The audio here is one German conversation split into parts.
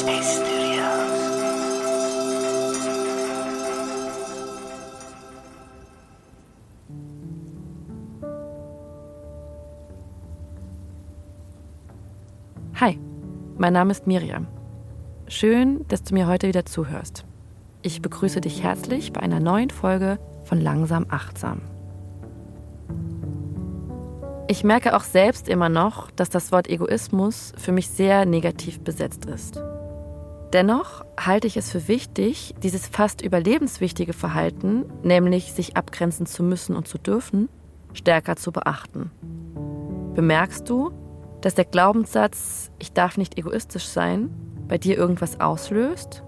Hi, mein Name ist Miriam. Schön, dass du mir heute wieder zuhörst. Ich begrüße dich herzlich bei einer neuen Folge von Langsam Achtsam. Ich merke auch selbst immer noch, dass das Wort Egoismus für mich sehr negativ besetzt ist. Dennoch halte ich es für wichtig, dieses fast überlebenswichtige Verhalten, nämlich sich abgrenzen zu müssen und zu dürfen, stärker zu beachten. Bemerkst du, dass der Glaubenssatz, ich darf nicht egoistisch sein, bei dir irgendwas auslöst?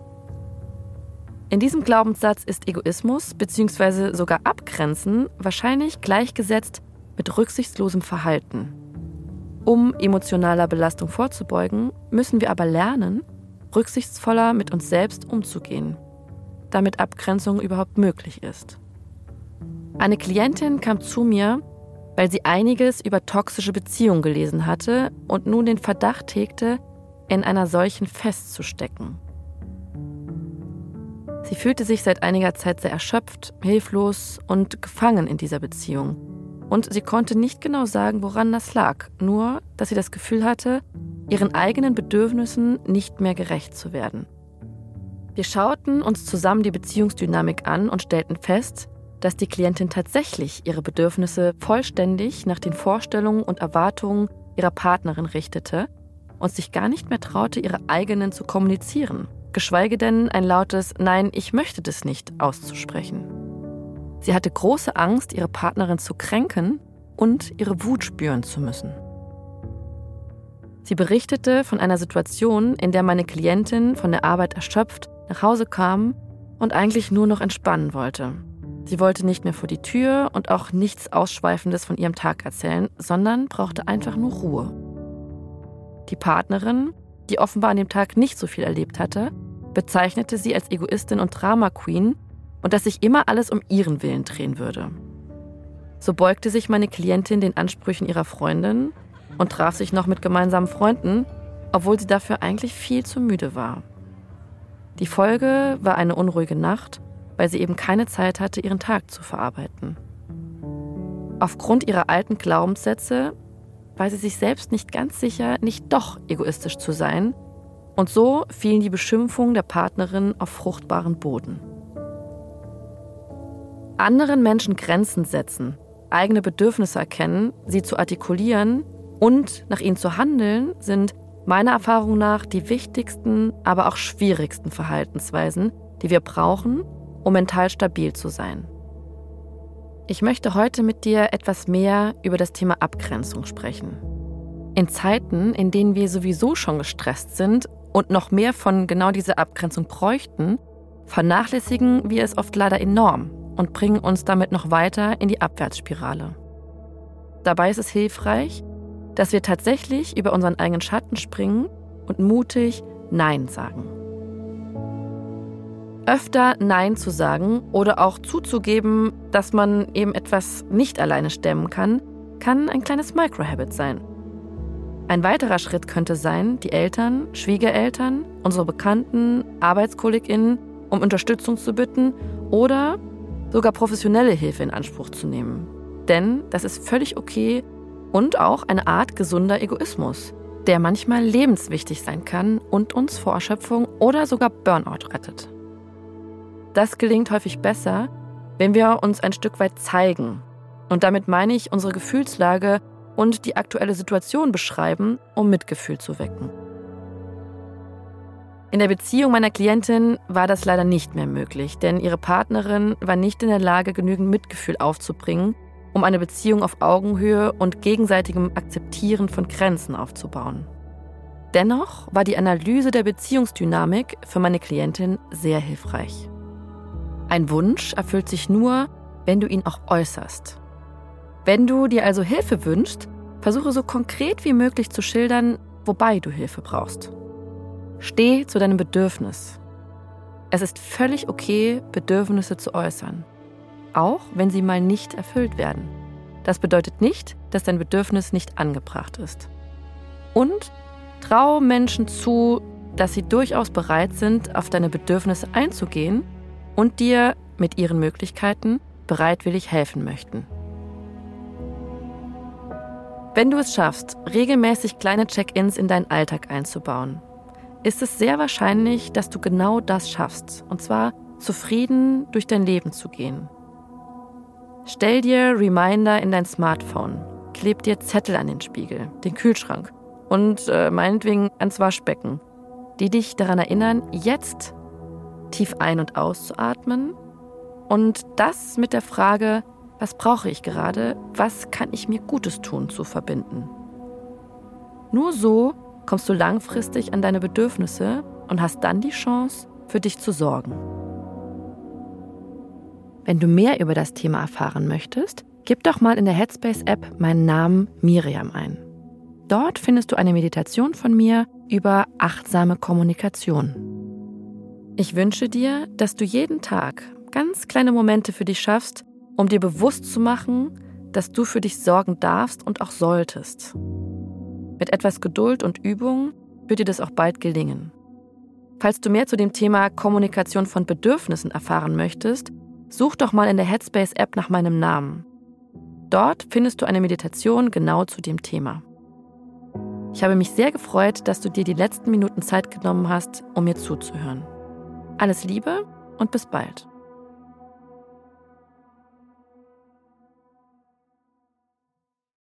In diesem Glaubenssatz ist Egoismus bzw. sogar Abgrenzen wahrscheinlich gleichgesetzt mit rücksichtslosem Verhalten. Um emotionaler Belastung vorzubeugen, müssen wir aber lernen, rücksichtsvoller mit uns selbst umzugehen, damit Abgrenzung überhaupt möglich ist. Eine Klientin kam zu mir, weil sie einiges über toxische Beziehungen gelesen hatte und nun den Verdacht hegte, in einer solchen festzustecken. Sie fühlte sich seit einiger Zeit sehr erschöpft, hilflos und gefangen in dieser Beziehung. Und sie konnte nicht genau sagen, woran das lag, nur dass sie das Gefühl hatte, ihren eigenen Bedürfnissen nicht mehr gerecht zu werden. Wir schauten uns zusammen die Beziehungsdynamik an und stellten fest, dass die Klientin tatsächlich ihre Bedürfnisse vollständig nach den Vorstellungen und Erwartungen ihrer Partnerin richtete und sich gar nicht mehr traute, ihre eigenen zu kommunizieren, geschweige denn ein lautes Nein, ich möchte das nicht auszusprechen. Sie hatte große Angst, ihre Partnerin zu kränken und ihre Wut spüren zu müssen. Sie berichtete von einer Situation, in der meine Klientin von der Arbeit erschöpft nach Hause kam und eigentlich nur noch entspannen wollte. Sie wollte nicht mehr vor die Tür und auch nichts Ausschweifendes von ihrem Tag erzählen, sondern brauchte einfach nur Ruhe. Die Partnerin, die offenbar an dem Tag nicht so viel erlebt hatte, bezeichnete sie als Egoistin und Drama Queen und dass sich immer alles um ihren Willen drehen würde. So beugte sich meine Klientin den Ansprüchen ihrer Freundin und traf sich noch mit gemeinsamen Freunden, obwohl sie dafür eigentlich viel zu müde war. Die Folge war eine unruhige Nacht, weil sie eben keine Zeit hatte, ihren Tag zu verarbeiten. Aufgrund ihrer alten Glaubenssätze war sie sich selbst nicht ganz sicher, nicht doch egoistisch zu sein, und so fielen die Beschimpfungen der Partnerin auf fruchtbaren Boden. Anderen Menschen Grenzen setzen, eigene Bedürfnisse erkennen, sie zu artikulieren und nach ihnen zu handeln, sind meiner Erfahrung nach die wichtigsten, aber auch schwierigsten Verhaltensweisen, die wir brauchen, um mental stabil zu sein. Ich möchte heute mit dir etwas mehr über das Thema Abgrenzung sprechen. In Zeiten, in denen wir sowieso schon gestresst sind und noch mehr von genau dieser Abgrenzung bräuchten, vernachlässigen wir es oft leider enorm und bringen uns damit noch weiter in die Abwärtsspirale. Dabei ist es hilfreich, dass wir tatsächlich über unseren eigenen Schatten springen und mutig Nein sagen. Öfter Nein zu sagen oder auch zuzugeben, dass man eben etwas nicht alleine stemmen kann, kann ein kleines Microhabit sein. Ein weiterer Schritt könnte sein, die Eltern, Schwiegereltern, unsere Bekannten, ArbeitskollegInnen um Unterstützung zu bitten oder sogar professionelle Hilfe in Anspruch zu nehmen. Denn das ist völlig okay und auch eine Art gesunder Egoismus, der manchmal lebenswichtig sein kann und uns vor Erschöpfung oder sogar Burnout rettet. Das gelingt häufig besser, wenn wir uns ein Stück weit zeigen. Und damit meine ich unsere Gefühlslage und die aktuelle Situation beschreiben, um Mitgefühl zu wecken. In der Beziehung meiner Klientin war das leider nicht mehr möglich, denn ihre Partnerin war nicht in der Lage, genügend Mitgefühl aufzubringen, um eine Beziehung auf Augenhöhe und gegenseitigem Akzeptieren von Grenzen aufzubauen. Dennoch war die Analyse der Beziehungsdynamik für meine Klientin sehr hilfreich. Ein Wunsch erfüllt sich nur, wenn du ihn auch äußerst. Wenn du dir also Hilfe wünschst, versuche so konkret wie möglich zu schildern, wobei du Hilfe brauchst. Steh zu deinem Bedürfnis. Es ist völlig okay, Bedürfnisse zu äußern, auch wenn sie mal nicht erfüllt werden. Das bedeutet nicht, dass dein Bedürfnis nicht angebracht ist. Und trau Menschen zu, dass sie durchaus bereit sind, auf deine Bedürfnisse einzugehen und dir mit ihren Möglichkeiten bereitwillig helfen möchten. Wenn du es schaffst, regelmäßig kleine Check-ins in deinen Alltag einzubauen, ist es sehr wahrscheinlich, dass du genau das schaffst, und zwar zufrieden durch dein Leben zu gehen. Stell dir Reminder in dein Smartphone, kleb dir Zettel an den Spiegel, den Kühlschrank und äh, meinetwegen ans Waschbecken, die dich daran erinnern, jetzt tief ein- und auszuatmen und das mit der Frage, was brauche ich gerade, was kann ich mir Gutes tun, zu verbinden. Nur so kommst du langfristig an deine Bedürfnisse und hast dann die Chance, für dich zu sorgen. Wenn du mehr über das Thema erfahren möchtest, gib doch mal in der Headspace-App meinen Namen Miriam ein. Dort findest du eine Meditation von mir über achtsame Kommunikation. Ich wünsche dir, dass du jeden Tag ganz kleine Momente für dich schaffst, um dir bewusst zu machen, dass du für dich sorgen darfst und auch solltest. Mit etwas Geduld und Übung wird dir das auch bald gelingen. Falls du mehr zu dem Thema Kommunikation von Bedürfnissen erfahren möchtest, such doch mal in der Headspace-App nach meinem Namen. Dort findest du eine Meditation genau zu dem Thema. Ich habe mich sehr gefreut, dass du dir die letzten Minuten Zeit genommen hast, um mir zuzuhören. Alles Liebe und bis bald.